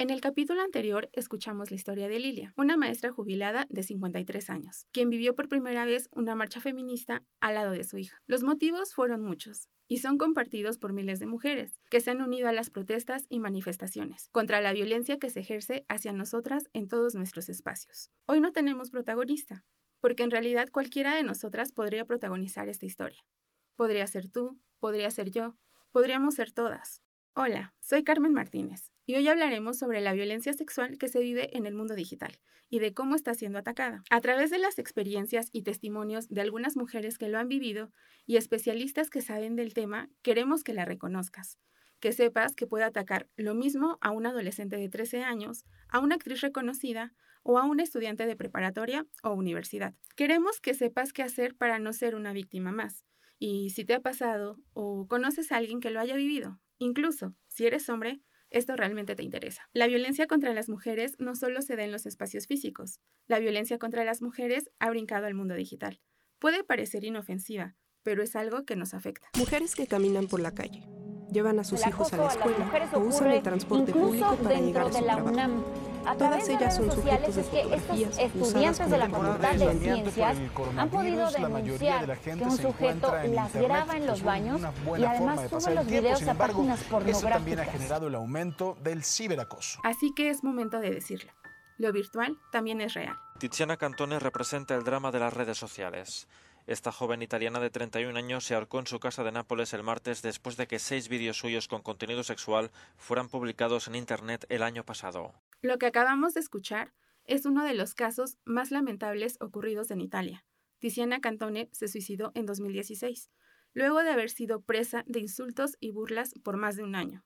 En el capítulo anterior escuchamos la historia de Lilia, una maestra jubilada de 53 años, quien vivió por primera vez una marcha feminista al lado de su hija. Los motivos fueron muchos, y son compartidos por miles de mujeres que se han unido a las protestas y manifestaciones contra la violencia que se ejerce hacia nosotras en todos nuestros espacios. Hoy no tenemos protagonista, porque en realidad cualquiera de nosotras podría protagonizar esta historia. Podría ser tú, podría ser yo, podríamos ser todas. Hola, soy Carmen Martínez y hoy hablaremos sobre la violencia sexual que se vive en el mundo digital y de cómo está siendo atacada. A través de las experiencias y testimonios de algunas mujeres que lo han vivido y especialistas que saben del tema, queremos que la reconozcas, que sepas que puede atacar lo mismo a un adolescente de 13 años, a una actriz reconocida o a un estudiante de preparatoria o universidad. Queremos que sepas qué hacer para no ser una víctima más. Y si te ha pasado o conoces a alguien que lo haya vivido, incluso si eres hombre, esto realmente te interesa. La violencia contra las mujeres no solo se da en los espacios físicos. La violencia contra las mujeres ha brincado al mundo digital. Puede parecer inofensiva, pero es algo que nos afecta. Mujeres que caminan por la calle, llevan a sus hijos a la escuela o usan el transporte público para llegar a su trabajo. Todas ellas son sujetos de que estos estudiantes de la Facultad de Ciencias han podido denunciar que un sujeto las graba en los baños y además sube los videos a páginas pornográficas. Eso también ha generado el aumento del ciberacoso. Así que es momento de decirlo. Lo virtual también es real. Tiziana Cantone representa el drama de las redes sociales. Esta joven italiana de 31 años se ahorcó en su casa de Nápoles el martes después de que seis vídeos suyos con contenido sexual fueran publicados en Internet el año pasado. Lo que acabamos de escuchar es uno de los casos más lamentables ocurridos en Italia. Tiziana Cantone se suicidó en 2016, luego de haber sido presa de insultos y burlas por más de un año.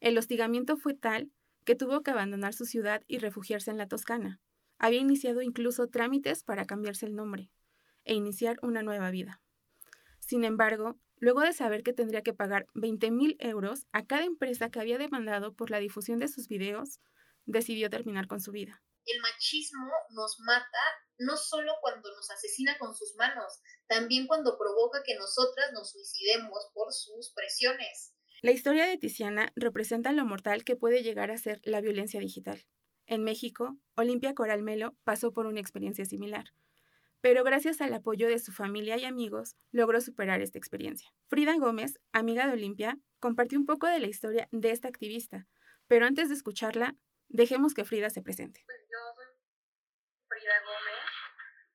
El hostigamiento fue tal que tuvo que abandonar su ciudad y refugiarse en la Toscana. Había iniciado incluso trámites para cambiarse el nombre e iniciar una nueva vida. Sin embargo, luego de saber que tendría que pagar 20 mil euros a cada empresa que había demandado por la difusión de sus videos, decidió terminar con su vida. El machismo nos mata no solo cuando nos asesina con sus manos, también cuando provoca que nosotras nos suicidemos por sus presiones. La historia de Tiziana representa lo mortal que puede llegar a ser la violencia digital. En México, Olimpia Coralmelo pasó por una experiencia similar pero gracias al apoyo de su familia y amigos logró superar esta experiencia. Frida Gómez, amiga de Olimpia, compartió un poco de la historia de esta activista, pero antes de escucharla, dejemos que Frida se presente. Pues yo soy Frida Gómez,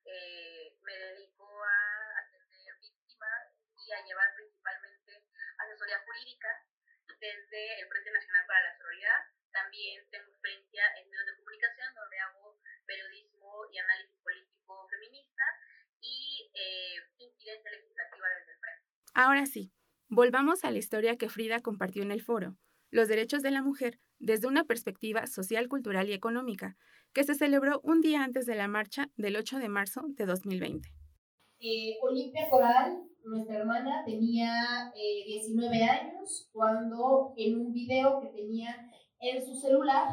eh, me dedico a atender víctimas y a llevar principalmente asesoría jurídica desde el Frente Nacional para la Sororidad. También tengo experiencia en medios de comunicación donde hago periodismo y análisis político feminista y eh, incidencia legislativa desde el frente. Ahora sí, volvamos a la historia que Frida compartió en el foro, los derechos de la mujer desde una perspectiva social, cultural y económica, que se celebró un día antes de la marcha del 8 de marzo de 2020. Eh, Olimpia Coral, nuestra hermana, tenía 19 eh, años cuando en un video que tenía en su celular,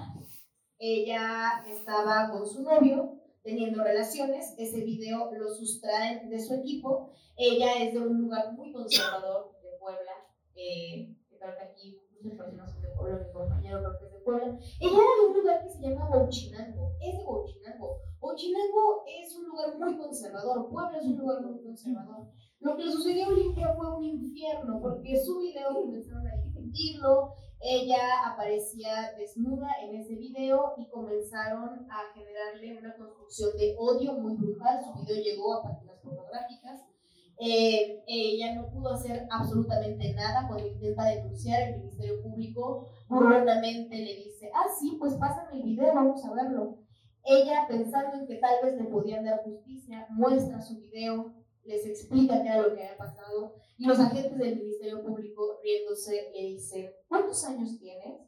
ella estaba con su novio teniendo relaciones, ese video lo sustraen de su equipo, ella es de un lugar muy conservador de Puebla, eh, que aquí muchas personas de Puebla, mi compañero creo que de Puebla, ella era de un lugar que se llama Bauchinango, es de Bauchinango, Bauchinango es un lugar muy conservador, Puebla es un lugar muy conservador, lo que le sucedió a Olimpia fue un infierno, porque su video comenzaron a difundirlo, ella aparecía desnuda en ese video y comenzaron a generarle una construcción de odio muy brutal. Su video llegó a páginas pornográficas. Eh, ella no pudo hacer absolutamente nada cuando intenta denunciar el Ministerio Público. Burlonamente le dice, ah, sí, pues pásame el video, vamos a verlo. Ella, pensando en que tal vez le podían dar justicia, muestra su video, les explica qué era lo que había pasado y los agentes del Ministerio Público, riéndose, le dicen, ¿cuántos años tienes?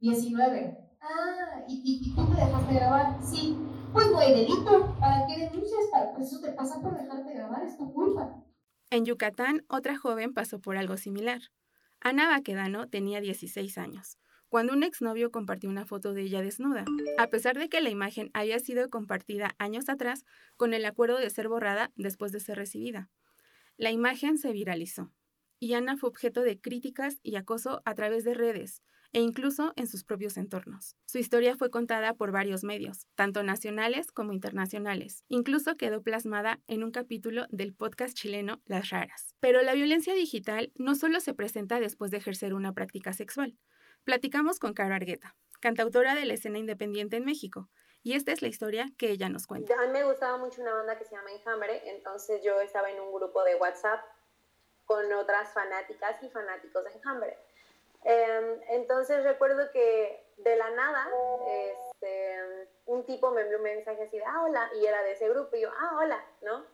19. Ah, ¿y, y, tú te dejaste grabar? Sí. En Yucatán, otra joven pasó por algo similar. Ana Baquedano tenía 16 años cuando un exnovio compartió una foto de ella desnuda, a pesar de que la imagen había sido compartida años atrás con el acuerdo de ser borrada después de ser recibida. La imagen se viralizó y Ana fue objeto de críticas y acoso a través de redes e incluso en sus propios entornos. Su historia fue contada por varios medios, tanto nacionales como internacionales. Incluso quedó plasmada en un capítulo del podcast chileno Las Raras. Pero la violencia digital no solo se presenta después de ejercer una práctica sexual. Platicamos con Caro Argueta, cantautora de la escena independiente en México, y esta es la historia que ella nos cuenta. A mí me gustaba mucho una banda que se llama Enjambre, entonces yo estaba en un grupo de WhatsApp con otras fanáticas y fanáticos de Enjambre. Em, entonces recuerdo que de la nada, este, un tipo me envió un mensaje así de, ah, hola, y era de ese grupo, y yo, ah, hola, ¿no?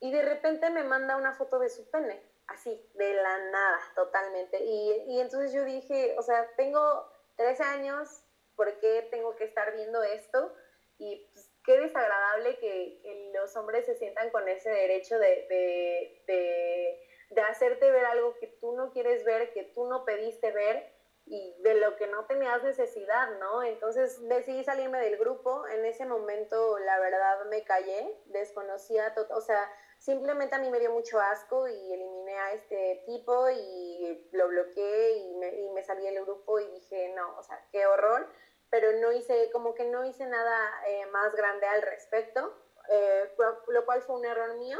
Y de repente me manda una foto de su pene, así, de la nada, totalmente. Y, y entonces yo dije, o sea, tengo 13 años, ¿por qué tengo que estar viendo esto? Y pues, qué desagradable que, los hombres se sientan con ese derecho de, de, hacerte ver algo que tú no quieres ver, que tú no pediste ver y de lo que no tenías necesidad, ¿no? Entonces decidí salirme del grupo. En ese momento, la verdad, me callé, desconocía, todo, o sea, simplemente a mí me dio mucho asco y eliminé a este tipo y lo bloqueé y me, y me salí del grupo y dije, no, o sea, qué horror pero no hice, como que no hice nada eh, más grande al respecto, eh, lo cual fue un error mío.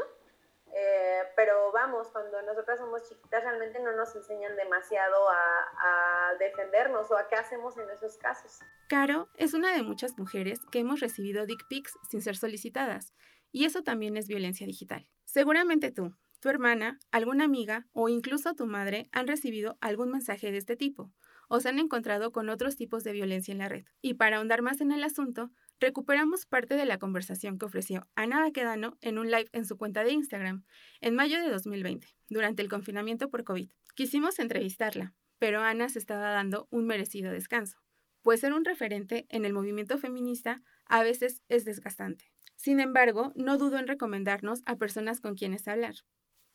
Eh, pero vamos, cuando nosotras somos chiquitas realmente no nos enseñan demasiado a, a, defendernos o a qué hacemos en esos casos. Caro es una de muchas mujeres que hemos recibido dick pics sin ser solicitadas, y eso también es violencia digital. Seguramente tú, tu hermana, alguna amiga o incluso tu madre han recibido algún mensaje de este tipo o se han encontrado con otros tipos de violencia en la red. Y para ahondar más en el asunto, recuperamos parte de la conversación que ofreció Ana Baquedano en un live en su cuenta de Instagram en mayo de 2020, durante el confinamiento por COVID. Quisimos entrevistarla, pero Ana se estaba dando un merecido descanso, pues ser un referente en el movimiento feminista a veces es desgastante. Sin embargo, no dudo en recomendarnos a personas con quienes hablar.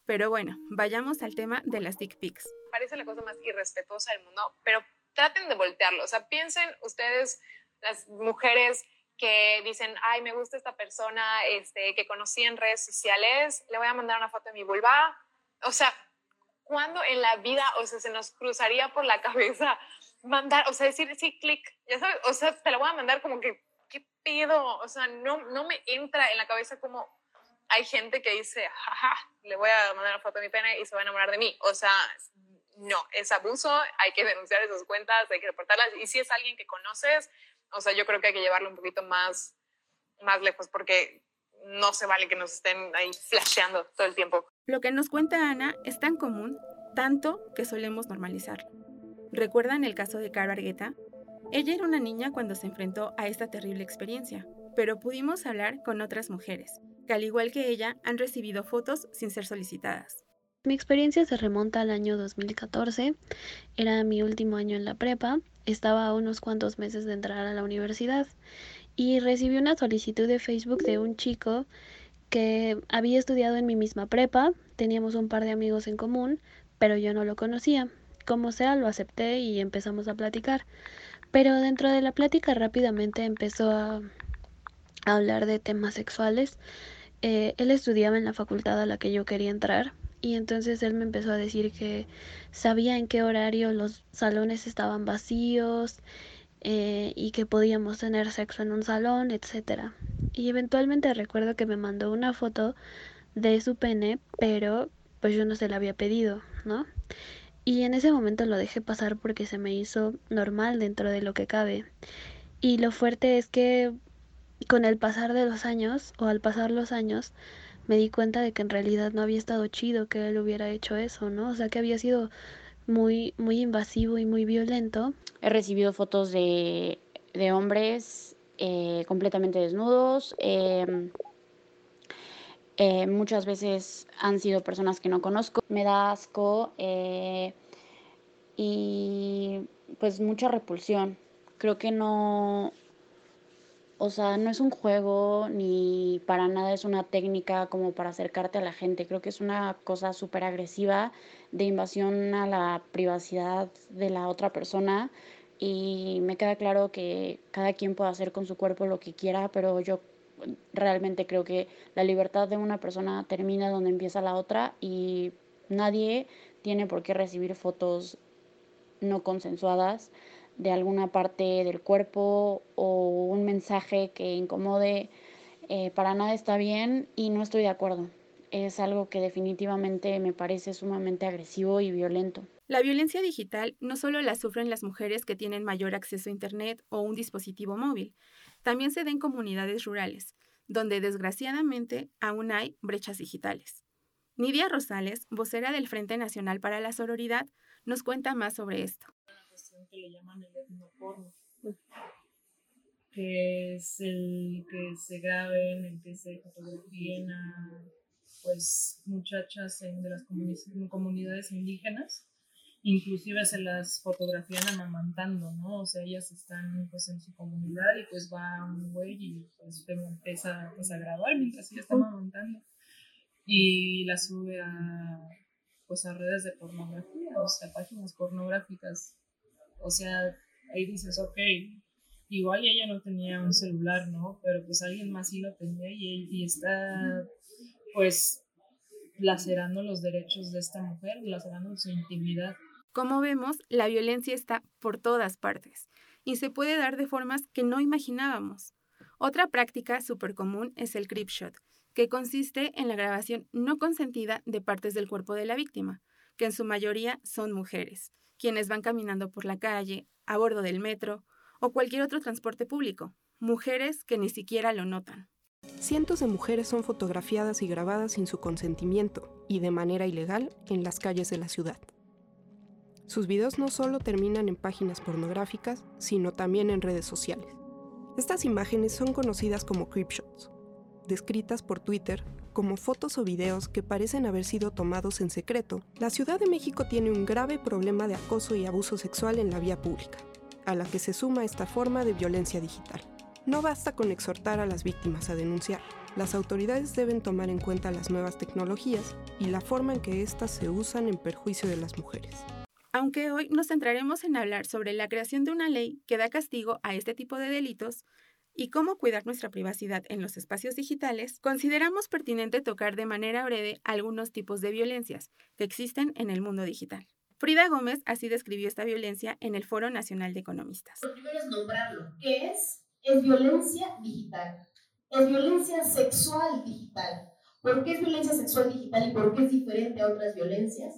Pero bueno, vayamos al tema de las dick pics parece la cosa más irrespetuosa del mundo, pero traten de voltearlo. O sea, piensen ustedes, las mujeres que dicen, ay, me gusta esta persona este, que conocí en redes sociales, le voy a mandar una foto de mi vulva. O sea, ¿cuándo en la vida, o sea, se nos cruzaría por la cabeza mandar, o sea, decir, sí, clic, ya sabes, o sea, te la voy a mandar como que, ¿qué pido? O sea, no, no me entra en la cabeza como hay gente que dice, jaja, le voy a mandar una foto de mi pene y se va a enamorar de mí. O sea, no, es abuso, hay que denunciar esas cuentas, hay que reportarlas. Y si es alguien que conoces, o sea, yo creo que hay que llevarlo un poquito más, más lejos porque no se vale que nos estén ahí flasheando todo el tiempo. Lo que nos cuenta Ana es tan común, tanto que solemos normalizarlo. ¿Recuerdan el caso de Caro Argueta? Ella era una niña cuando se enfrentó a esta terrible experiencia, pero pudimos hablar con otras mujeres, que al igual que ella han recibido fotos sin ser solicitadas. Mi experiencia se remonta al año 2014, era mi último año en la prepa, estaba a unos cuantos meses de entrar a la universidad y recibí una solicitud de Facebook de un chico que había estudiado en mi misma prepa, teníamos un par de amigos en común, pero yo no lo conocía. Como sea, lo acepté y empezamos a platicar. Pero dentro de la plática rápidamente empezó a, hablar de temas sexuales. Eh, él estudiaba en la facultad a la que yo quería entrar y entonces él me empezó a decir que sabía en qué horario los salones estaban vacíos eh, y que podíamos tener sexo en un salón, etc. Y eventualmente recuerdo que me mandó una foto de su pene, pero pues yo no se la había pedido, ¿no? Y en ese momento lo dejé pasar porque se me hizo normal dentro de lo que cabe. Y lo fuerte es que con el pasar de los años, o al pasar los años, me di cuenta de que en realidad no había estado chido que él hubiera hecho eso, ¿no? O sea, que había sido muy, muy invasivo y muy violento. He recibido fotos de, de hombres eh, completamente desnudos. Em, eh, muchas veces han sido personas que no conozco. Me da asco eh, y pues mucha repulsión. Creo que no, o sea, no es un juego ni para nada es una técnica como para acercarte a la gente. Creo que es una cosa súper agresiva de invasión a la privacidad de la otra persona y me queda claro que cada quien puede hacer con su cuerpo lo que quiera, pero yo realmente creo que la libertad de una persona termina donde empieza la otra y nadie tiene por qué recibir fotos no consensuadas de alguna parte del cuerpo o un mensaje que incomode, eh, para nada está bien y no estoy de acuerdo. Es algo que definitivamente me parece sumamente agresivo y violento. La violencia digital no solo la sufren las mujeres que tienen mayor acceso a Internet o un dispositivo móvil, también se da en comunidades rurales, donde desgraciadamente aún hay brechas digitales. Nidia Rosales, vocera del Frente Nacional para la Sororidad, nos cuenta más sobre esto. Le llaman el etnoporno, que es el que se graben, el que se fotografíen a pues, muchachas de las comunidades indígenas inclusive se las fotografían amamantando, ¿no? O sea, ellas están pues en su comunidad y pues va un güey y pues empieza pues, a grabar mientras ella está amamantando y la sube a pues a redes de pornografía, o sea, páginas pornográficas. O sea, ahí dices, ok, igual ella no tenía un celular, ¿no? Pero pues alguien más sí lo tenía y, y está pues lacerando los derechos de esta mujer, lacerando su intimidad. Como vemos, la violencia está por todas partes y se puede dar de formas que no imaginábamos. Otra práctica súper común es el creep shot, que consiste en la grabación no consentida de partes del cuerpo de la víctima, que en su mayoría son mujeres, quienes van caminando por la calle, a bordo del metro o cualquier otro transporte público, mujeres que ni siquiera lo notan. Cientos de mujeres son fotografiadas y grabadas sin su consentimiento y de manera ilegal en las calles de la ciudad. Sus videos no solo terminan en páginas pornográficas, sino también en redes sociales. Estas imágenes son conocidas como creepshots, descritas por Twitter como fotos o videos que parecen haber sido tomados en secreto. La Ciudad de México tiene un grave problema de acoso y abuso sexual en la vía pública, a la que se suma esta forma de violencia digital. No basta con exhortar a las víctimas a denunciar. Las autoridades deben tomar en cuenta las nuevas tecnologías y la forma en que éstas se usan en perjuicio de las mujeres. Aunque hoy nos centraremos en hablar sobre la creación de una ley que da castigo a este tipo de delitos y cómo cuidar nuestra privacidad en los espacios digitales, consideramos pertinente tocar de manera breve algunos tipos de violencias que existen en el mundo digital. Frida Gómez así describió esta violencia en el Foro Nacional de Economistas. Lo primero es nombrarlo. ¿Qué es? Es violencia digital. Es violencia sexual digital. ¿Por qué es violencia sexual digital y por qué es diferente a otras violencias?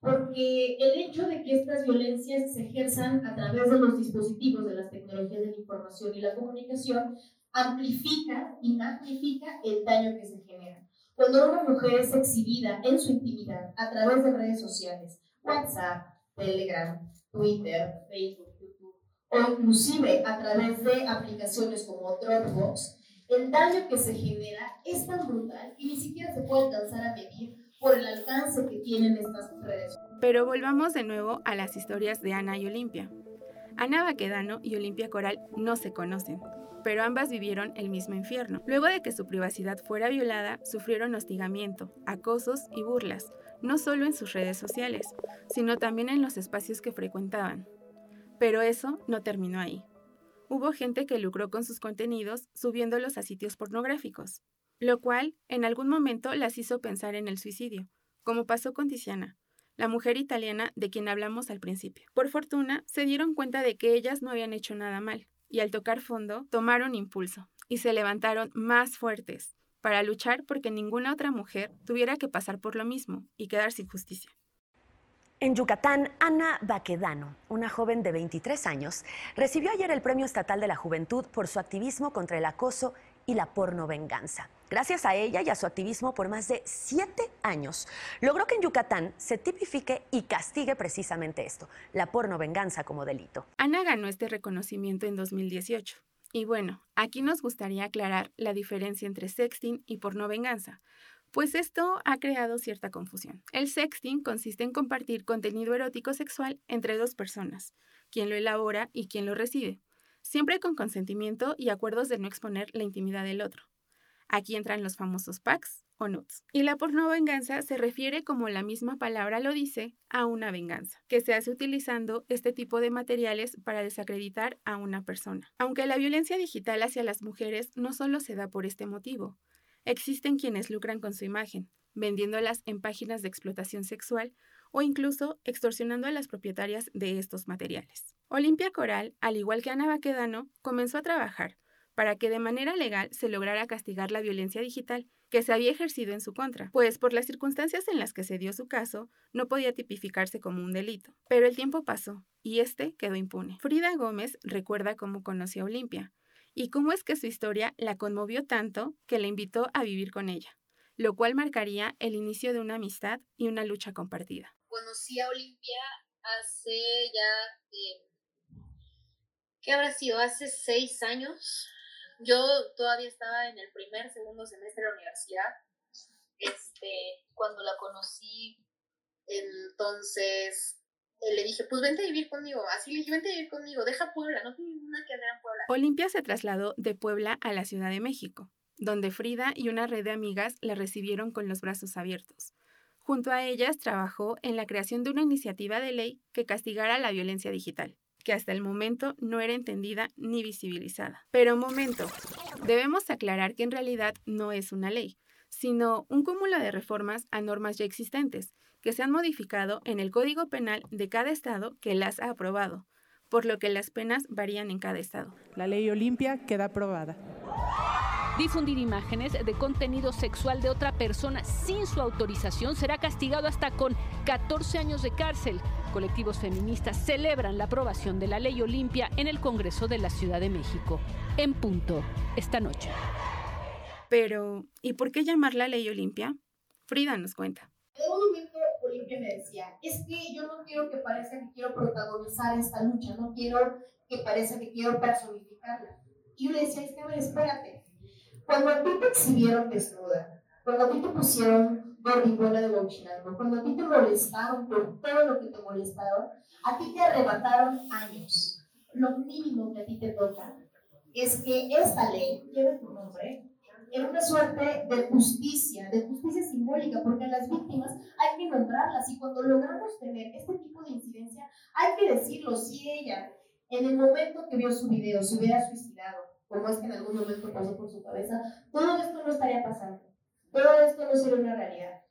Porque el hecho de que estas violencias se ejerzan a través de los dispositivos de las tecnologías de la información y la comunicación amplifica y magnifica el daño que se genera. Cuando una mujer es exhibida en su intimidad a través de redes sociales, WhatsApp, Telegram, Twitter, Facebook, YouTube, o inclusive a través de aplicaciones como Dropbox, el daño que se genera es tan brutal y ni siquiera se puede alcanzar a medir por el alcance que tienen estas redes. Pero volvamos de nuevo a las historias de Ana y Olimpia. Ana Baquedano y Olimpia Coral no se conocen, pero ambas vivieron el mismo infierno. Luego de que su privacidad fuera violada, sufrieron hostigamiento, acosos y burlas, no solo en sus redes sociales, sino también en los espacios que frecuentaban. Pero eso no terminó ahí. Hubo gente que lucró con sus contenidos subiéndolos a sitios pornográficos lo cual en algún momento las hizo pensar en el suicidio, como pasó con Tiziana, la mujer italiana de quien hablamos al principio. Por fortuna, se dieron cuenta de que ellas no habían hecho nada mal, y al tocar fondo, tomaron impulso y se levantaron más fuertes para luchar porque ninguna otra mujer tuviera que pasar por lo mismo y quedar sin justicia. En Yucatán, Ana Baquedano, una joven de 23 años, recibió ayer el Premio Estatal de la Juventud por su activismo contra el acoso y la porno venganza. Gracias a ella y a su activismo por más de siete años, logró que en Yucatán se tipifique y castigue precisamente esto, la porno venganza como delito. Ana ganó este reconocimiento en 2018. Y bueno, aquí nos gustaría aclarar la diferencia entre sexting y porno venganza, pues esto ha creado cierta confusión. El sexting consiste en compartir contenido erótico sexual entre dos personas, quien lo elabora y quien lo recibe siempre con consentimiento y acuerdos de no exponer la intimidad del otro. Aquí entran los famosos packs o nudes. Y la porno venganza se refiere, como la misma palabra lo dice, a una venganza, que se hace utilizando este tipo de materiales para desacreditar a una persona. Aunque la violencia digital hacia las mujeres no solo se da por este motivo, existen quienes lucran con su imagen, vendiéndolas en páginas de explotación sexual o incluso extorsionando a las propietarias de estos materiales. Olimpia Coral, al igual que Ana Baquedano, comenzó a trabajar para que de manera legal se lograra castigar la violencia digital que se había ejercido en su contra, pues por las circunstancias en las que se dio su caso, no podía tipificarse como un delito. Pero el tiempo pasó y este quedó impune. Frida Gómez recuerda cómo conoció a Olimpia y cómo es que su historia la conmovió tanto que la invitó a vivir con ella, lo cual marcaría el inicio de una amistad y una lucha compartida. Conocí a Olimpia hace ya, eh, ¿qué habrá sido? Hace seis años, yo todavía estaba en el primer, segundo semestre de la universidad. Este, cuando la conocí, entonces eh, le dije, pues vente a vivir conmigo. Así le dije, vente a vivir conmigo, deja Puebla, no tiene nada que hacer en Puebla. Olimpia se trasladó de Puebla a la Ciudad de México, donde Frida y una red de amigas la recibieron con los brazos abiertos. Junto a ellas trabajó en la creación de una iniciativa de ley que castigara la violencia digital que hasta el momento no era entendida ni visibilizada. Pero momento, debemos aclarar que en realidad no es una ley, sino un cúmulo de reformas a normas ya existentes, que se han modificado en el Código Penal de cada estado que las ha aprobado, por lo que las penas varían en cada estado. La ley Olimpia queda aprobada. Difundir imágenes de contenido sexual de otra persona sin su autorización será castigado hasta con 14 años de cárcel. Colectivos feministas celebran la aprobación de la ley Olimpia en el Congreso de la Ciudad de México. En punto, esta noche. Pero, ¿y por qué llamar la ley Olimpia? Frida nos cuenta. En un momento Olimpia me decía, es que yo no quiero que parezca que quiero protagonizar esta lucha, no quiero que parezca que quiero personificarla. Y yo le decía, es que a ver, espérate, cuando a ti te exhibieron desnuda, cuando a ti te pusieron gordibuela de Bauchinango, cuando a ti te molestaron por todo lo que te molestaron, a ti te arrebataron años. Lo mínimo que a ti te toca es que esta ley lleve tu nombre en una suerte de justicia, de justicia simbólica, porque a las víctimas hay que nombrarlas y cuando logramos tener este tipo de incidencia, hay que decirlo, si ella en el momento que vio su video se hubiera suicidado, como es que en algún momento pasó por su cabeza, todo esto no estaría pasando. Todo esto no sería una realidad.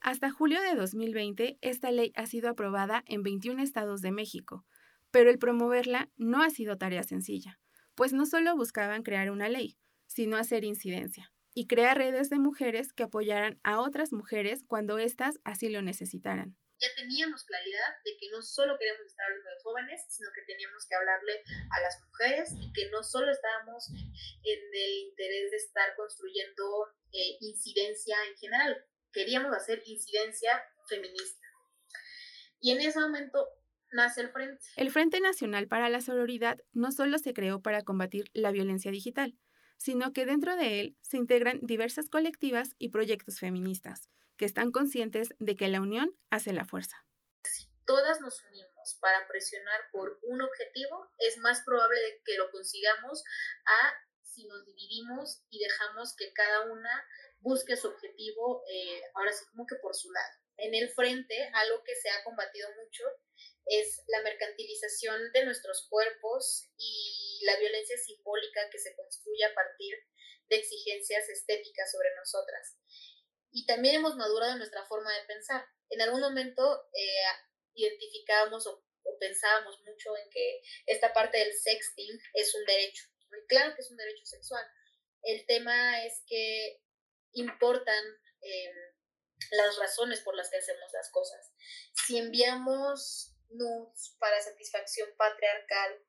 Hasta julio de 2020, esta ley ha sido aprobada en 21 estados de México, pero el promoverla no ha sido tarea sencilla, pues no solo buscaban crear una ley, sino hacer incidencia y crear redes de mujeres que apoyaran a otras mujeres cuando éstas así lo necesitaran ya teníamos claridad de que no solo queríamos estar hablando de jóvenes, sino que teníamos que hablarle a las mujeres y que no solo estábamos en el interés de estar construyendo eh, incidencia en general, queríamos hacer incidencia feminista. Y en ese momento nace el Frente. El Frente Nacional para la Sororidad no solo se creó para combatir la violencia digital, sino que dentro de él se integran diversas colectivas y proyectos feministas que están conscientes de que la unión hace la fuerza. Si todas nos unimos para presionar por un objetivo, es más probable que lo consigamos a si nos dividimos y dejamos que cada una busque su objetivo, eh, ahora sí como que por su lado. En el frente, algo que se ha combatido mucho es la mercantilización de nuestros cuerpos y la violencia simbólica que se construye a partir de exigencias estéticas sobre nosotras y también hemos madurado en nuestra forma de pensar. En algún momento eh, identificábamos o, pensábamos mucho en que esta parte del sexting es un derecho. claro que es un derecho sexual. El tema es que importan em, las razones por las que hacemos las cosas. Si enviamos nudes para satisfacción patriarcal,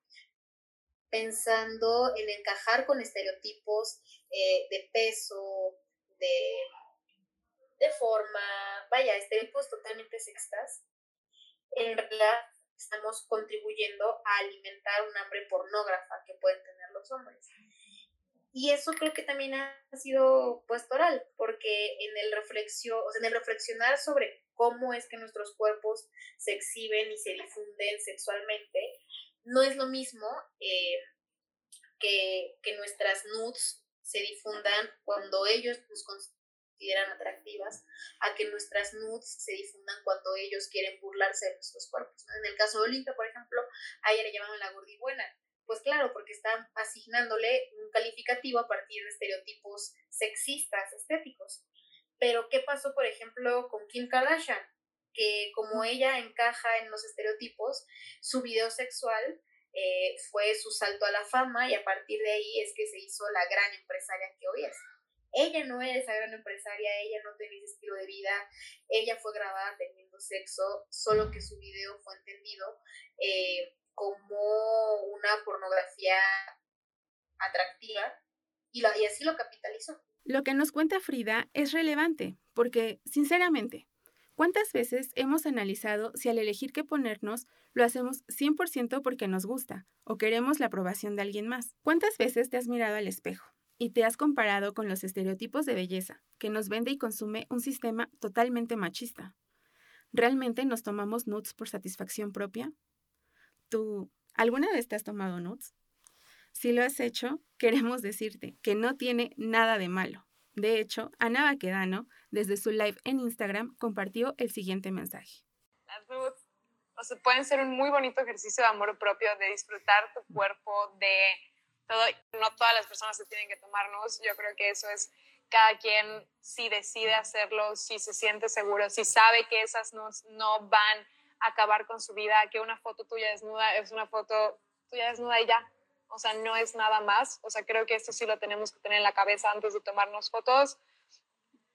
pensando en encajar con estereotipos eh, de peso, de de forma, vaya, estereotipos totalmente sextas, en realidad estamos contribuyendo a alimentar un hambre pornógrafa que pueden tener los hombres. Y eso creo que también ha sido puestoral, porque en el, reflexión, o sea, en reflexionar sobre cómo es que nuestros cuerpos se exhiben y se difunden sexualmente, no es lo mismo eh, que, que, nuestras nudes se difundan cuando ellos nos, consideran atractivas a que nuestras nudes se difundan cuando ellos quieren burlarse de nuestros cuerpos. En el caso de Olimpia, por ejemplo, a ella le llamaban la gordibuena. Pues claro, porque están asignándole un calificativo a partir de estereotipos sexistas, estéticos. Pero, ¿qué pasó, por ejemplo, con Kim Kardashian? Que como ella encaja en los estereotipos, su video sexual eh, fue su salto a la fama y a partir de ahí es que se hizo la gran empresaria que hoy es. Ella no era esa gran empresaria, ella no tenía ese estilo de vida, ella fue grabada teniendo sexo, solo que su video fue entendido eh, como una pornografía atractiva y, y así lo capitalizó. Lo que nos cuenta Frida es relevante, porque, sinceramente, ¿cuántas veces hemos analizado si al elegir qué ponernos lo hacemos 100% porque nos gusta o queremos la aprobación de alguien más? ¿Cuántas veces te has mirado al espejo y te has comparado con los estereotipos de belleza que nos vende y consume un sistema totalmente machista? ¿Realmente nos tomamos nudes por satisfacción propia? ¿Tú alguna vez te has tomado nudes? Si lo has hecho, queremos decirte que no tiene nada de malo. De hecho, Ana Baquedano, desde su live en Instagram, compartió el siguiente mensaje. Las nudes pueden ser un muy bonito ejercicio de amor propio, de disfrutar tu cuerpo, de No todas las personas se tienen que tomarnos. Yo creo que eso es cada quien si decide hacerlo, si se siente seguro, si sabe que esas nudes no van a acabar con su vida, que una foto tuya desnuda es una foto tuya desnuda y ya o sea, no es nada más. O sea, creo que esto sí lo tenemos que tener en la cabeza antes de tomarnos fotos,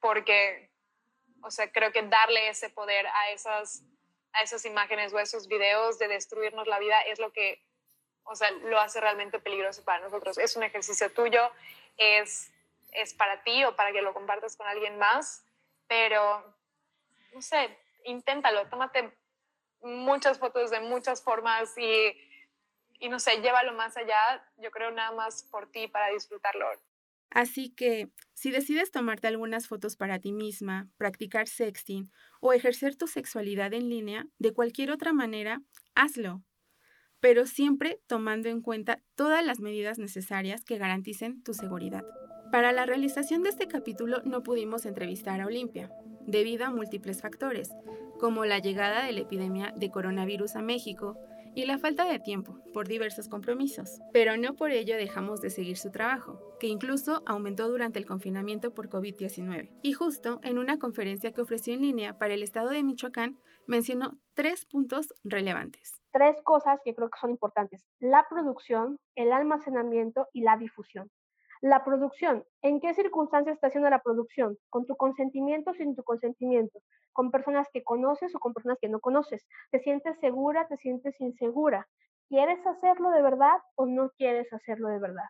porque, o sea, creo que darle ese poder a esas, a esas imágenes o esos videos de destruirnos la vida es lo que, o sea, lo hace realmente peligroso para nosotros. Es un ejercicio tuyo, es, es para ti o para que lo compartas con alguien más, pero, no sé, inténtalo, tómate muchas fotos de muchas formas y y no sé, llévalo más allá, yo creo nada más por ti para disfrutarlo. Así que, si decides tomarte algunas fotos para ti misma, practicar sexting o ejercer tu sexualidad en línea de cualquier otra manera, hazlo, pero siempre tomando en cuenta todas las medidas necesarias que garanticen tu seguridad. Para la realización de este capítulo no pudimos entrevistar a Olimpia, debido a múltiples factores, como la llegada de la epidemia de coronavirus a México, y la falta de tiempo por diversos compromisos. Pero no por ello dejamos de seguir su trabajo, que incluso aumentó durante el confinamiento por COVID-19. Y justo en una conferencia que ofreció en línea para el estado de Michoacán, mencionó tres puntos relevantes. Tres cosas que creo que son importantes. La producción, el almacenamiento y la difusión. La producción, ¿en qué circunstancias está haciendo la producción? ¿Con tu consentimiento o sin tu consentimiento? ¿Con personas que conoces o con personas que no conoces? ¿Te sientes segura? ¿Te sientes insegura? ¿Quieres hacerlo de verdad o no quieres hacerlo de verdad?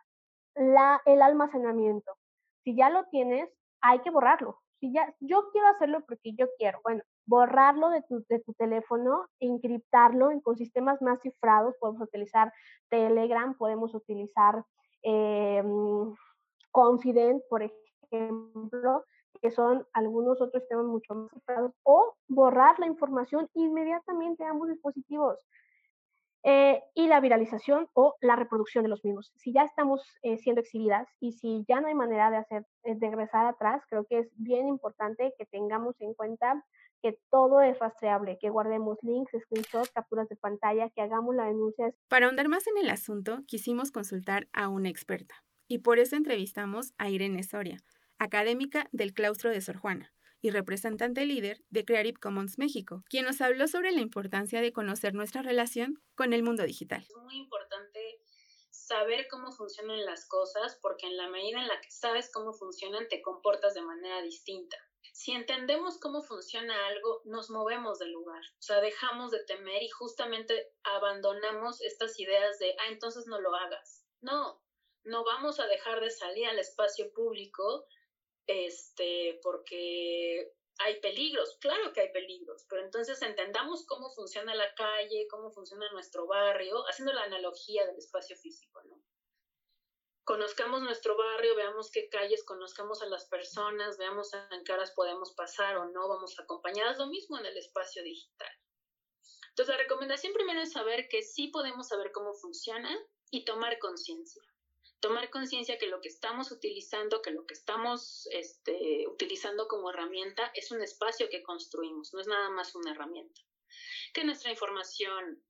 La, el almacenamiento. Si ya lo tienes, hay que borrarlo. Si ya, yo quiero hacerlo porque yo quiero. Bueno, borrarlo de tu, de tu teléfono, encriptarlo con sistemas más cifrados. Podemos utilizar Telegram, podemos utilizar eh, Confident, por ejemplo, que son algunos otros temas mucho más cifrados, o borrar la información inmediatamente a ambos dispositivos. Eh, y la viralización o la reproducción de los mismos. Si ya estamos eh, siendo exhibidas y si ya no hay manera de hacer de regresar atrás, creo que es bien importante que tengamos en cuenta que todo es rastreable, que guardemos links, screenshots, capturas de pantalla, que hagamos la denuncia. Para ahondar más en el asunto, quisimos consultar a una experta y por eso entrevistamos a Irene Soria, académica del claustro de Sor Juana y representante líder de Creative Commons México, quien nos habló sobre la importancia de conocer nuestra relación con el mundo digital. Es muy importante saber cómo funcionan las cosas porque en la medida en la que sabes cómo funcionan te comportas de manera distinta si entendemos cómo funciona algo, nos movemos del lugar, o sea, dejamos de temer y justamente abandonamos estas ideas de, ah, entonces no lo hagas. No, no vamos a dejar de salir al espacio público este, porque hay peligros, claro que hay peligros, pero entonces entendamos cómo funciona la calle, cómo funciona nuestro barrio, haciendo la analogía del espacio físico, ¿no? Conozcamos nuestro barrio, veamos qué calles, conozcamos a las personas, veamos en qué horas podemos pasar o no, vamos acompañadas, lo mismo en el espacio digital. Entonces, la recomendación primero es saber que sí podemos saber cómo funciona y tomar conciencia. Tomar conciencia que lo que estamos utilizando, que lo que estamos este, utilizando como herramienta es un espacio que construimos, no es nada más una herramienta. Que nuestra información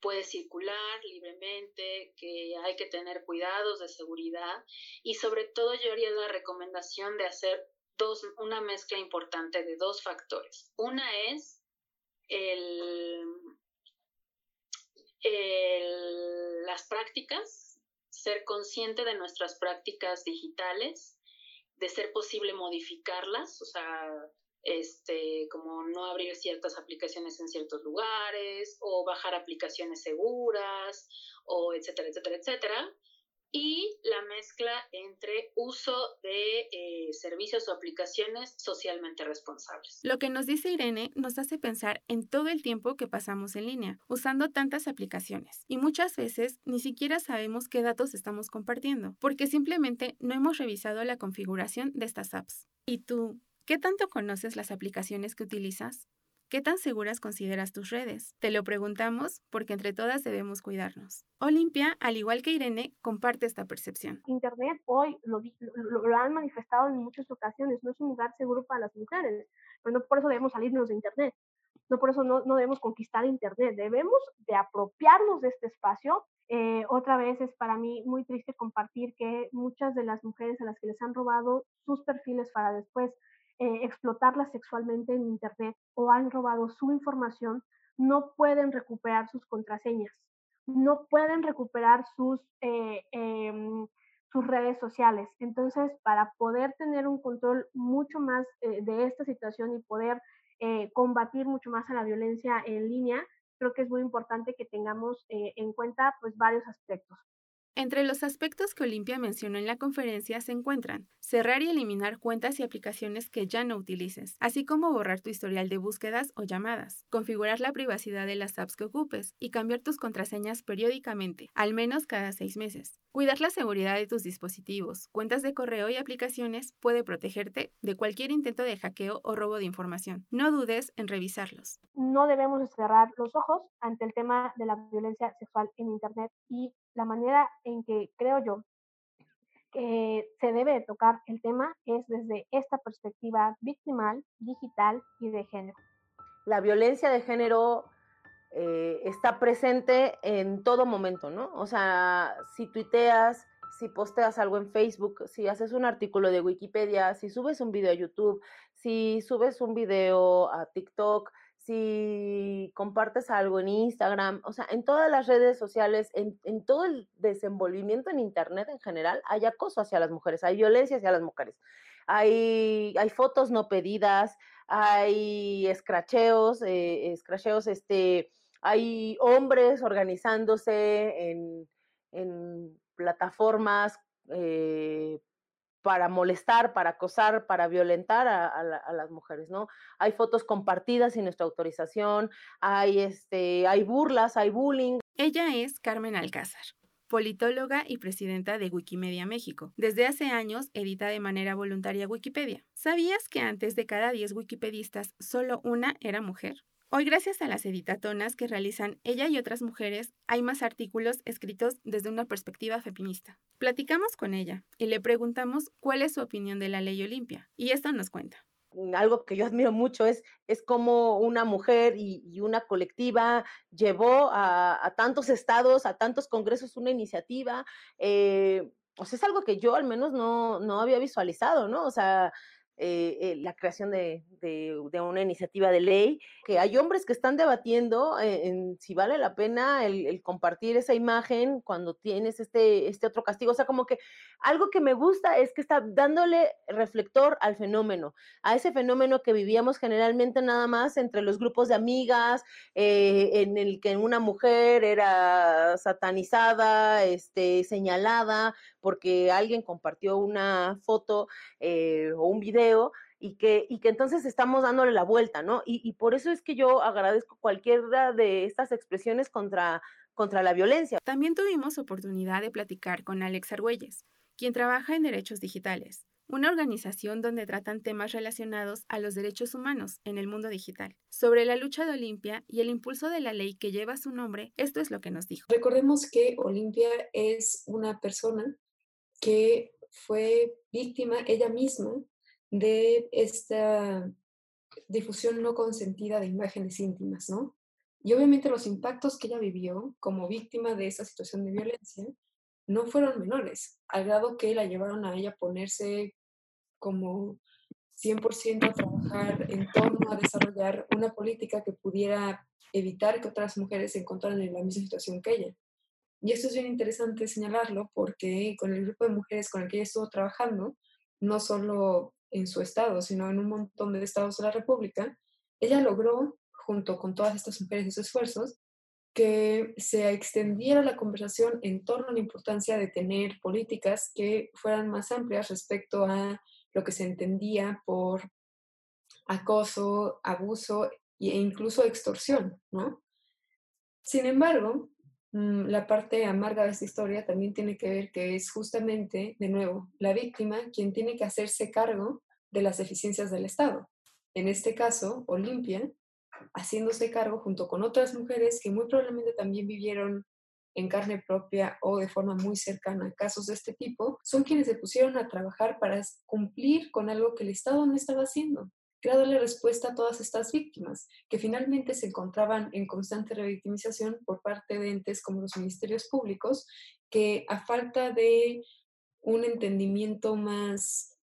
puede circular libremente, que hay que tener cuidados de seguridad y sobre todo yo haría la recomendación de hacer dos, una mezcla importante de dos factores. Una es el, el las prácticas, ser consciente de nuestras prácticas digitales, de ser posible modificarlas, o sea, este, como no abrir ciertas aplicaciones en ciertos lugares o bajar aplicaciones seguras o etcétera, etcétera, etcétera. Y la mezcla entre uso de eh, servicios o aplicaciones socialmente responsables. Lo que nos dice Irene nos hace pensar en todo el tiempo que pasamos en línea, usando tantas aplicaciones. Y muchas veces ni siquiera sabemos qué datos estamos compartiendo, porque simplemente no hemos revisado la configuración de estas apps. ¿Y tú, ¿Qué tanto conoces las aplicaciones que utilizas? ¿Qué tan seguras consideras tus redes? Te lo preguntamos porque entre todas debemos cuidarnos. Olimpia, al igual que Irene, comparte esta percepción. Internet hoy lo, lo, han manifestado en muchas ocasiones, no es un lugar seguro para las mujeres, pero no por eso debemos salirnos de Internet, no por eso no, no debemos conquistar Internet, debemos de apropiarnos de este espacio. Eh, otra vez es para mí muy triste compartir que muchas de las mujeres a las que les han robado sus perfiles para después eh, explotarla sexualmente en Internet o han robado su información, no pueden recuperar sus contraseñas, no pueden recuperar sus, eh, em, sus redes sociales. Entonces, para poder tener un control mucho más eh, de esta situación y poder combatir mucho más a la violencia en línea, creo que es muy importante que tengamos en cuenta pues varios aspectos. Entre los aspectos que Olimpia mencionó en la conferencia se encuentran cerrar y eliminar cuentas y aplicaciones que ya no utilices, así como borrar tu historial de búsquedas o llamadas, configurar la privacidad de las apps que ocupes y cambiar tus contraseñas periódicamente, al menos cada seis meses. Cuidar la seguridad de tus dispositivos, cuentas de correo y aplicaciones puede protegerte de cualquier intento de hackeo o robo de información. No dudes en revisarlos. No debemos cerrar los ojos ante el tema de la violencia sexual en Internet y la manera en que creo yo que se debe tocar el tema es desde esta perspectiva victimal, digital y de género. La violencia de género eh, está presente en todo momento, ¿no? O sea, si tuiteas, si posteas algo en Facebook, si haces un artículo de Wikipedia, si subes un video a YouTube, si subes un video a TikTok, si compartes algo en Instagram, o sea, en todas las redes sociales, en, todo el desenvolvimiento en Internet en general, hay acoso hacia las mujeres, hay violencia hacia las mujeres. Hay, fotos no pedidas, hay escracheos, eh, escracheos, este, hay hombres organizándose en, en plataformas eh, para molestar, para acosar, para violentar a, las mujeres, ¿no? Hay fotos compartidas sin nuestra autorización, hay, este, hay burlas, hay bullying. Ella es Carmen Alcázar politóloga y presidenta de Wikimedia México. Desde hace años edita de manera voluntaria Wikipedia. ¿Sabías que antes de cada 10 wikipedistas solo una era mujer? Hoy, gracias a las editatonas que realizan ella y otras mujeres, hay más artículos escritos desde una perspectiva feminista. Platicamos con ella y le preguntamos cuál es su opinión de la ley Olimpia, y esto nos cuenta. Algo que yo admiro mucho es, es cómo una mujer y, una colectiva llevó a, tantos estados, a tantos congresos una iniciativa. Eh, o sea, es algo que yo al menos no, no había visualizado, ¿no? O sea, eh, eh, la creación de, una iniciativa de ley, que hay hombres que están debatiendo eh, en si vale la pena el, compartir esa imagen cuando tienes este, este otro castigo. O sea, como que algo que me gusta es que está dándole reflector al fenómeno, a ese fenómeno que vivíamos generalmente nada más entre los grupos de amigas, en el que una mujer era satanizada, este, señalada, porque alguien compartió una foto o un video y que, y que entonces estamos dándole la vuelta, ¿no? Y, por eso es que yo agradezco cualquiera de estas expresiones contra, contra la violencia. También tuvimos oportunidad de platicar con Alex Argüelles, quien trabaja en Derechos Digitales, una organización donde tratan temas relacionados a los derechos humanos en el mundo digital. Sobre la lucha de Olimpia y el impulso de la ley que lleva su nombre, esto es lo que nos dijo. Recordemos que Olimpia es una persona que fue víctima ella misma de esta difusión no consentida de imágenes íntimas, ¿no? Y obviamente los impactos que ella vivió como víctima de esa situación de violencia no fueron menores, al grado que la llevaron a ella a ponerse como 100% a trabajar en torno a desarrollar una política que pudiera evitar que otras mujeres se encontraran en la misma situación que ella. Y esto es bien interesante señalarlo porque con el grupo de mujeres con el que ella estuvo trabajando, no solo en su estado, sino en un montón de estados de la República, ella logró, junto con todas estas mujeres y sus esfuerzos, que se extendiera la conversación en torno a la importancia de tener políticas que fueran más amplias respecto a lo que se entendía por acoso, abuso e incluso extorsión, ¿no? Sin embargo, la parte amarga de esta historia también tiene que ver que es justamente, de nuevo, la víctima quien tiene que hacerse cargo de las deficiencias del Estado. En este caso, Olimpia, haciéndose cargo junto con otras mujeres que muy probablemente también vivieron en carne propia o de forma muy cercana casos de este tipo, son quienes se pusieron a trabajar para cumplir con algo que el Estado no estaba haciendo, era darle respuesta a todas estas víctimas, que finalmente se encontraban en constante revictimización por parte de entes como los ministerios públicos, que a falta de un entendimiento más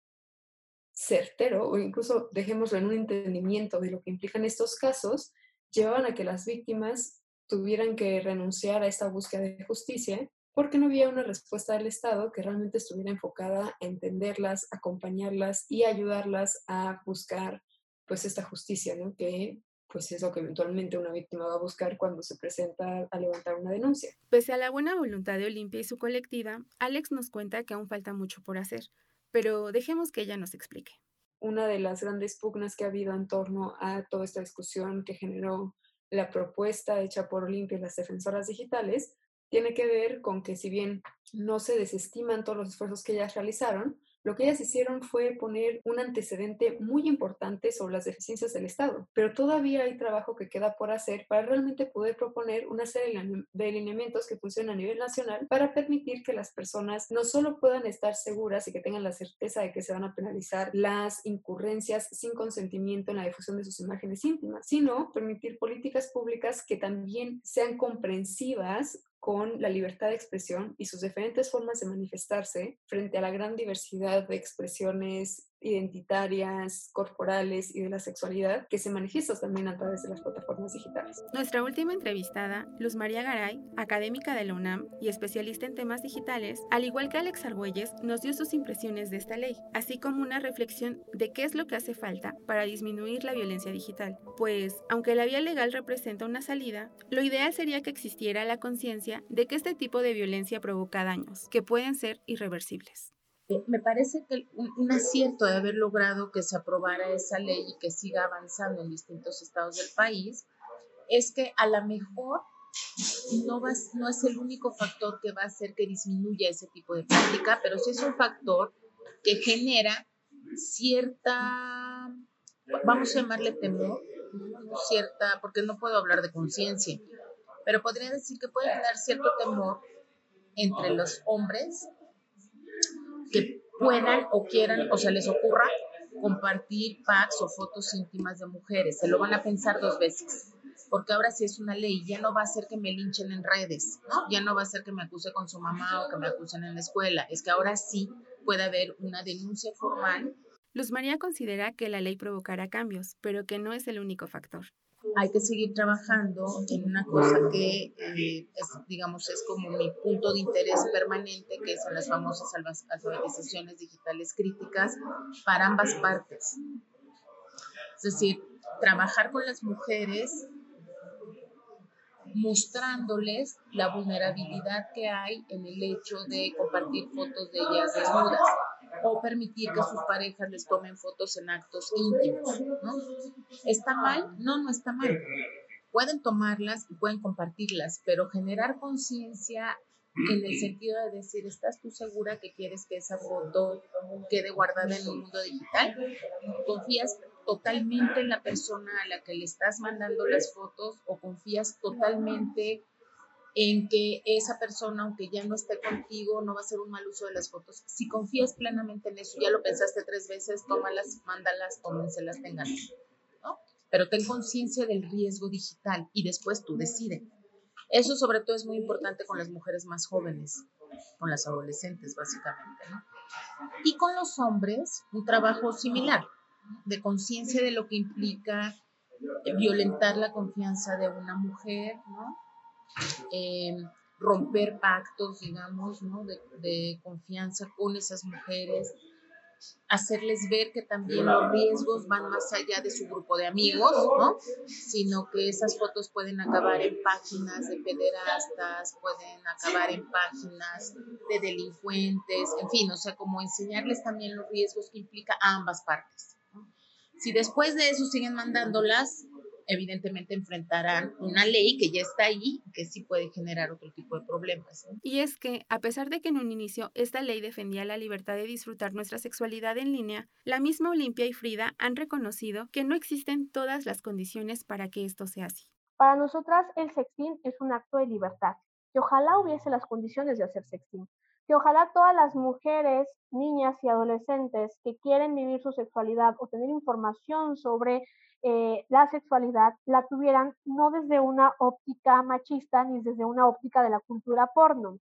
certero o incluso dejémoslo en un entendimiento de lo que implican estos casos, llevaban a que las víctimas tuvieran que renunciar a esta búsqueda de justicia porque no había una respuesta del Estado que realmente estuviera enfocada a entenderlas, acompañarlas y ayudarlas a buscar pues esta justicia, ¿no? que pues es lo que eventualmente una víctima va a buscar cuando se presenta a levantar una denuncia. Pese a la buena voluntad de Olimpia y su colectiva, Alex nos cuenta que aún falta mucho por hacer pero dejemos que ella nos explique. Una de las grandes pugnas que ha habido en torno a toda esta discusión que generó la propuesta hecha por Olimpia y las defensoras digitales tiene que ver con que si bien no se desestiman todos los esfuerzos que ellas realizaron, lo que ellas hicieron fue poner un antecedente muy importante sobre las deficiencias del Estado, pero todavía hay trabajo que queda por hacer para realmente poder proponer una serie de alineamientos que funcionen a nivel nacional para permitir que las personas no solo puedan estar seguras y que tengan la certeza de que se van a penalizar las incurrencias sin consentimiento en la difusión de sus imágenes íntimas, sino permitir políticas públicas que también sean comprensivas con la libertad de expresión y sus diferentes formas de manifestarse frente a la gran diversidad de expresiones identitarias, corporales y de la sexualidad que se manifiestan también a través de las plataformas digitales. Nuestra última entrevistada, Luz María Garay, académica de la UNAM y especialista en temas digitales, al igual que Alex Argüelles, nos dio sus impresiones de esta ley, así como una reflexión de qué es lo que hace falta para disminuir la violencia digital. Pues, aunque la vía legal representa una salida, lo ideal sería que existiera la conciencia de que este tipo de violencia provoca daños, que pueden ser irreversibles. Eh, me parece que un, acierto de haber logrado que se aprobara esa ley y que siga avanzando en distintos estados del país es que a lo mejor no, no es el único factor que va a hacer que disminuya ese tipo de práctica, pero sí es un factor que genera cierta, vamos a llamarle temor, cierta, porque no puedo hablar de conciencia, pero podría decir que puede generar cierto temor entre los hombres que puedan o quieran o se les ocurra compartir packs o fotos íntimas de mujeres. Se lo van a pensar dos veces. Porque ahora sí es una ley, ya no va a ser que me linchen en redes, ya no va a ser que me acuse con su mamá o que me acusen en la escuela. Es que ahora sí puede haber una denuncia formal. Luz María considera que la ley provocará cambios, pero que no es el único factor hay que seguir trabajando en una cosa que, eh, es, digamos, es como mi punto de interés permanente, que son las famosas alfabetizaciones digitales críticas para ambas partes. Es decir, trabajar con las mujeres mostrándoles la vulnerabilidad que hay en el hecho de compartir fotos de ellas desnudas o permitir que sus parejas les tomen fotos en actos íntimos, ¿no? ¿Está mal? No, no está mal. Pueden tomarlas y pueden compartirlas, pero generar conciencia en el sentido de decir, ¿estás tú segura que quieres que esa foto quede guardada en un mundo digital? ¿Confías totalmente en la persona a la que le estás mandando las fotos o confías totalmente en que esa persona, aunque ya no esté contigo, no va a hacer un mal uso de las fotos. Si confías plenamente en eso, ya lo pensaste tres veces, tómalas, mándalas, tómenselas, tengan. ¿no? Pero ten conciencia del riesgo digital y después tú decide. Eso sobre todo es muy importante con las mujeres más jóvenes, con las adolescentes básicamente. ¿no? Y con los hombres, un trabajo similar, de conciencia de lo que implica violentar la confianza de una mujer, ¿no? Em, romper pactos, digamos, ¿no? de, de confianza con esas mujeres, hacerles ver que también los riesgos van más allá de su grupo de amigos, ¿no? Sino que esas fotos pueden acabar en páginas de pederastas, pueden acabar en páginas de delincuentes, en fin, o sea, como enseñarles también los riesgos que implica a ambas partes. Si después de eso siguen mandándolas, evidentemente enfrentarán una ley que ya está ahí, que sí puede generar otro tipo de problemas. Y es que, a pesar de que en un inicio esta ley defendía la libertad de disfrutar nuestra sexualidad en línea, la misma Olimpia y Frida han reconocido que no existen todas las condiciones para que esto sea así. Para nosotras, el sexting es un acto de libertad, que ojalá hubiese las condiciones de hacer sexting, que ojalá todas las mujeres, niñas y adolescentes que quieren vivir su sexualidad o tener información sobre eh, la sexualidad la tuvieran no desde una óptica machista ni desde una óptica de la cultura porno.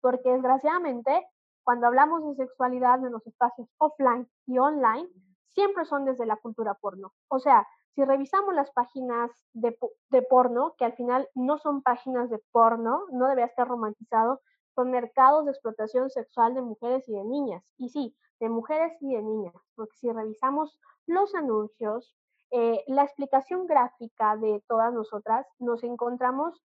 Porque desgraciadamente, cuando hablamos de sexualidad en los espacios offline y online, siempre son desde la cultura porno. O sea, si revisamos las páginas de, de porno, que al final no son páginas de porno, no debería estar romantizado, son mercados de explotación sexual de mujeres y de niñas. Y sí, de mujeres y de niñas, porque si revisamos los anuncios, eh, la explicación gráfica de todas nosotras, nos encontramos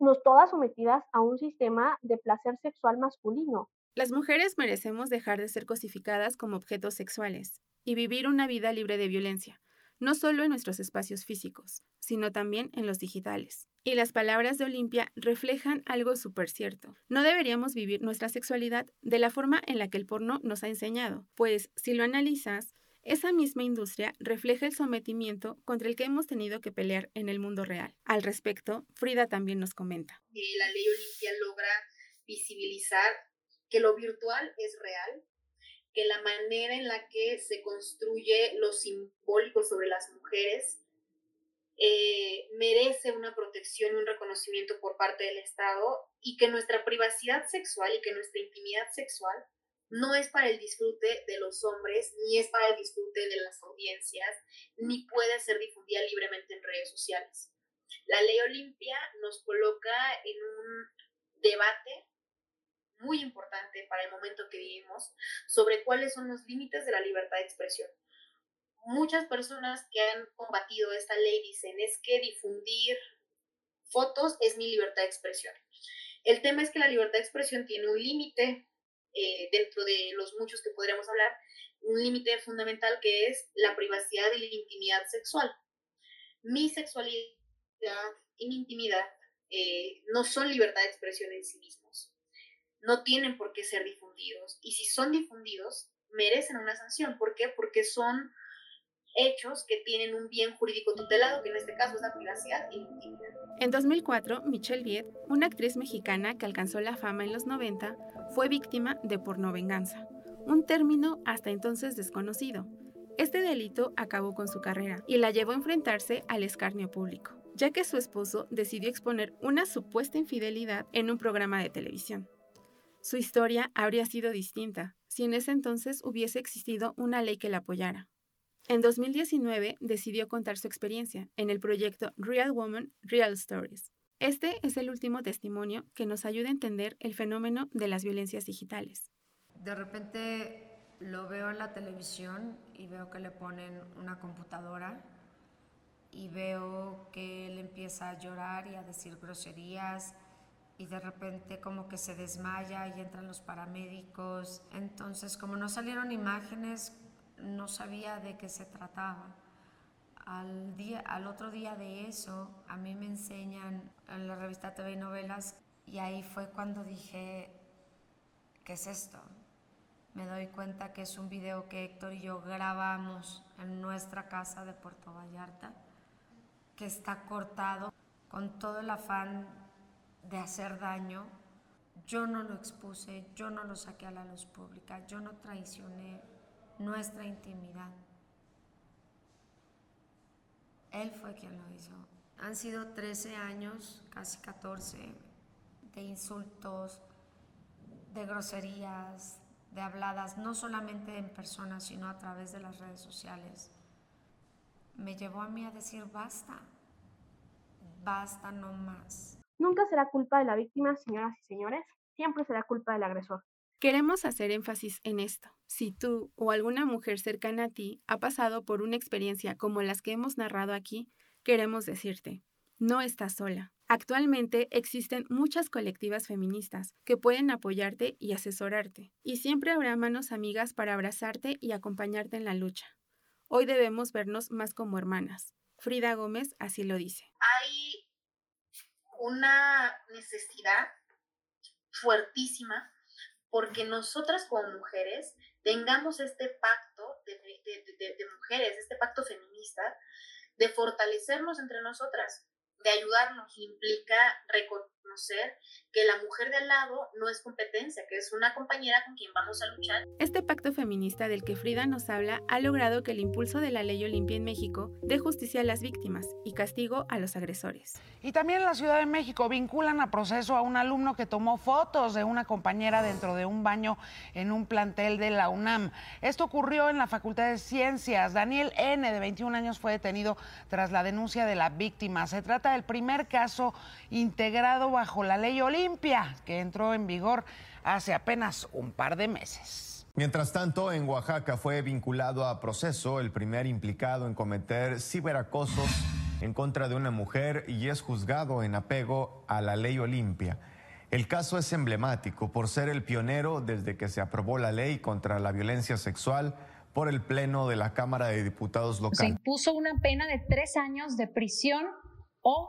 nos todas sometidas a un sistema de placer sexual masculino. Las mujeres merecemos dejar de ser cosificadas como objetos sexuales y vivir una vida libre de violencia, no solo en nuestros espacios físicos, sino también en los digitales. Y las palabras de Olimpia reflejan algo súper cierto. No deberíamos vivir nuestra sexualidad de la forma en la que el porno nos ha enseñado, pues si lo analizas, esa misma industria refleja el sometimiento contra el que hemos tenido que pelear en el mundo real. Al respecto, Frida también nos comenta. la ley Olimpia logra visibilizar que lo virtual es real, que la manera en la que se construye lo simbólico sobre las mujeres eh, merece una protección y un reconocimiento por parte del Estado y que nuestra privacidad sexual y que nuestra intimidad sexual no es para el disfrute de los hombres, ni es para el disfrute de las audiencias, ni puede ser difundida libremente en redes sociales. La ley Olimpia nos coloca en un debate muy importante para el momento que vivimos sobre cuáles son los límites de la libertad de expresión. Muchas personas que han combatido esta ley dicen es que difundir fotos es mi libertad de expresión. El tema es que la libertad de expresión tiene un límite eh, dentro de los muchos que podríamos hablar, un límite fundamental que es la privacidad y la intimidad sexual. Mi sexualidad y mi intimidad eh, no son libertad de expresión en sí mismos. No tienen por qué ser difundidos. Y si son difundidos, merecen una sanción. ¿Por qué? Porque son hechos que tienen un bien jurídico tutelado, que en este caso es la privacidad y la intimidad. En 2004, Michelle Viet, una actriz mexicana que alcanzó la fama en los 90, fue víctima de pornovenganza, un término hasta entonces desconocido. Este delito acabó con su carrera y la llevó a enfrentarse al escarnio público, ya que su esposo decidió exponer una supuesta infidelidad en un programa de televisión. Su historia habría sido distinta si en ese entonces hubiese existido una ley que la apoyara. En 2019 decidió contar su experiencia en el proyecto Real Woman, Real Stories. Este es el último testimonio que nos ayuda a entender el fenómeno de las violencias digitales. De repente lo veo en la televisión y veo que le ponen una computadora y veo que él empieza a llorar y a decir groserías y de repente como que se desmaya y entran los paramédicos. Entonces, como no salieron imágenes, no sabía de qué se trataba. Al, día, al otro día de eso, a mí me enseñan en la revista TV Novelas y ahí fue cuando dije, ¿qué es esto? Me doy cuenta que es un video que Héctor y yo grabamos en nuestra casa de Puerto Vallarta, que está cortado con todo el afán de hacer daño. Yo no lo expuse, yo no lo saqué a la luz pública, yo no traicioné, nuestra intimidad. Él fue quien lo hizo. Han sido 13 años, casi 14, de insultos, de groserías, de habladas, no solamente en persona, sino a través de las redes sociales. Me llevó a mí a decir, basta, basta no más. Nunca será culpa de la víctima, señoras y señores, siempre será culpa del agresor. Queremos hacer énfasis en esto. Si tú o alguna mujer cercana a ti ha pasado por una experiencia como las que hemos narrado aquí, queremos decirte, no estás sola. Actualmente existen muchas colectivas feministas que pueden apoyarte y asesorarte, y siempre habrá manos amigas para abrazarte y acompañarte en la lucha. Hoy debemos vernos más como hermanas. Frida Gómez así lo dice. Hay una necesidad fuertísima porque nosotras como mujeres tengamos este pacto de, mujeres, este pacto feminista, de fortalecernos entre nosotras, de ayudarnos, implica reconocer que la mujer de al lado no es competencia, que es una compañera con quien vamos a luchar. Este pacto feminista del que Frida nos habla ha logrado que el impulso de la ley Olimpia en México dé justicia a las víctimas y castigo a los agresores. Y también en la Ciudad de México vinculan a proceso a un alumno que tomó fotos de una compañera dentro de un baño en un plantel de la UNAM. Esto ocurrió en la Facultad de Ciencias. Daniel N., de 21 años, fue detenido tras la denuncia de la víctima. Se trata del primer caso integrado bajo la ley Olimpia Olimpia, que entró en vigor hace apenas un par de meses. Mientras tanto, en Oaxaca fue vinculado a proceso el primer implicado en cometer ciberacosos en contra de una mujer y es juzgado en apego a la ley Olimpia. El caso es emblemático por ser el pionero desde que se aprobó la ley contra la violencia sexual por el Pleno de la Cámara de Diputados local. Se impuso una pena de tres años de prisión o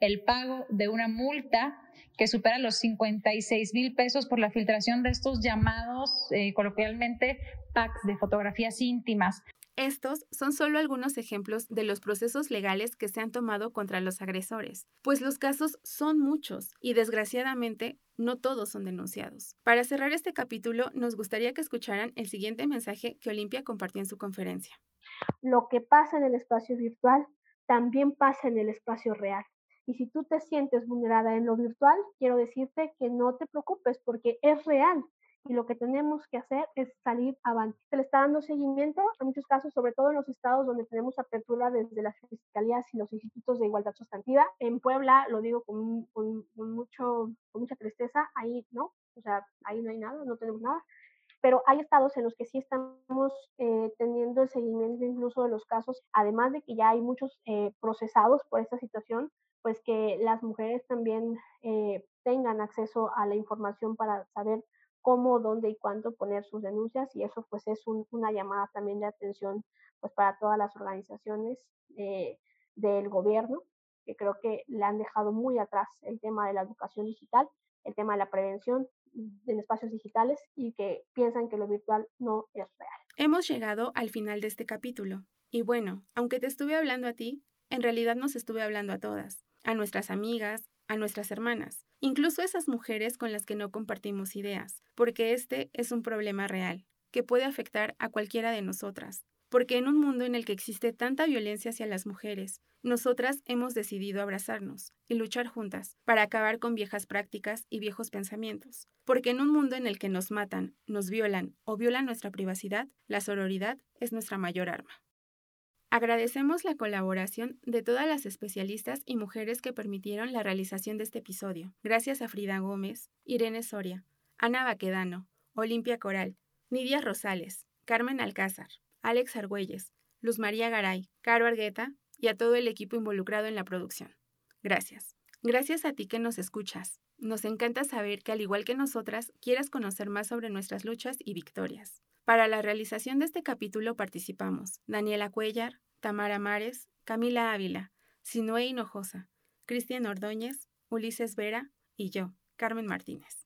el pago de una multa que supera los 56 mil pesos por la filtración de estos llamados eh, coloquialmente packs de fotografías íntimas. Estos son solo algunos ejemplos de los procesos legales que se han tomado contra los agresores, pues los casos son muchos y desgraciadamente no todos son denunciados. Para cerrar este capítulo, nos gustaría que escucharan el siguiente mensaje que Olimpia compartió en su conferencia. Lo que pasa en el espacio virtual también pasa en el espacio real. Y si tú te sientes vulnerada en lo virtual, quiero decirte que no te preocupes porque es real. Y lo que tenemos que hacer es salir avante. Se le está dando seguimiento a muchos casos, sobre todo en los estados donde tenemos apertura desde las fiscalías y los institutos de igualdad sustantiva. En Puebla, lo digo con, mucho, con mucha tristeza, ahí no, o sea, ahí no hay nada, no tenemos nada pero hay estados en los que sí estamos eh, teniendo el seguimiento incluso de los casos, además de que ya hay muchos eh, procesados por esta situación, pues que las mujeres también eh, tengan acceso a la información para saber cómo, dónde y cuándo poner sus denuncias y eso pues es una llamada también de atención pues para todas las organizaciones del gobierno que creo que le han dejado muy atrás el tema de la educación digital, el tema de la prevención en espacios digitales y que piensan que lo virtual no es real. Hemos llegado al final de este capítulo y bueno, aunque te estuve hablando a ti, en realidad nos estuve hablando a todas a nuestras amigas, a nuestras hermanas, incluso esas mujeres con las que no compartimos ideas, porque este es un problema real, que puede afectar a cualquiera de nosotras. Porque en un mundo en el que existe tanta violencia hacia las mujeres, nosotras hemos decidido abrazarnos y luchar juntas para acabar con viejas prácticas y viejos pensamientos. Porque en un mundo en el que nos matan, nos violan o violan nuestra privacidad, la sororidad es nuestra mayor arma. Agradecemos la colaboración de todas las especialistas y mujeres que permitieron la realización de este episodio. Gracias a Frida Gómez, Irene Soria, Ana Baquedano, Olimpia Coral, Nidia Rosales, Carmen Alcázar, Alex Argüelles, Luz María Garay, Caro Argueta y a todo el equipo involucrado en la producción. Gracias. Gracias a ti que nos escuchas. Nos encanta saber que al igual que nosotras, quieras conocer más sobre nuestras luchas y victorias. Para la realización de este capítulo participamos Daniela Cuellar, Tamara Mares, Camila Ávila, Sinoé Hinojosa, Cristian Ordóñez, Ulises Vera y yo, Carmen Martínez.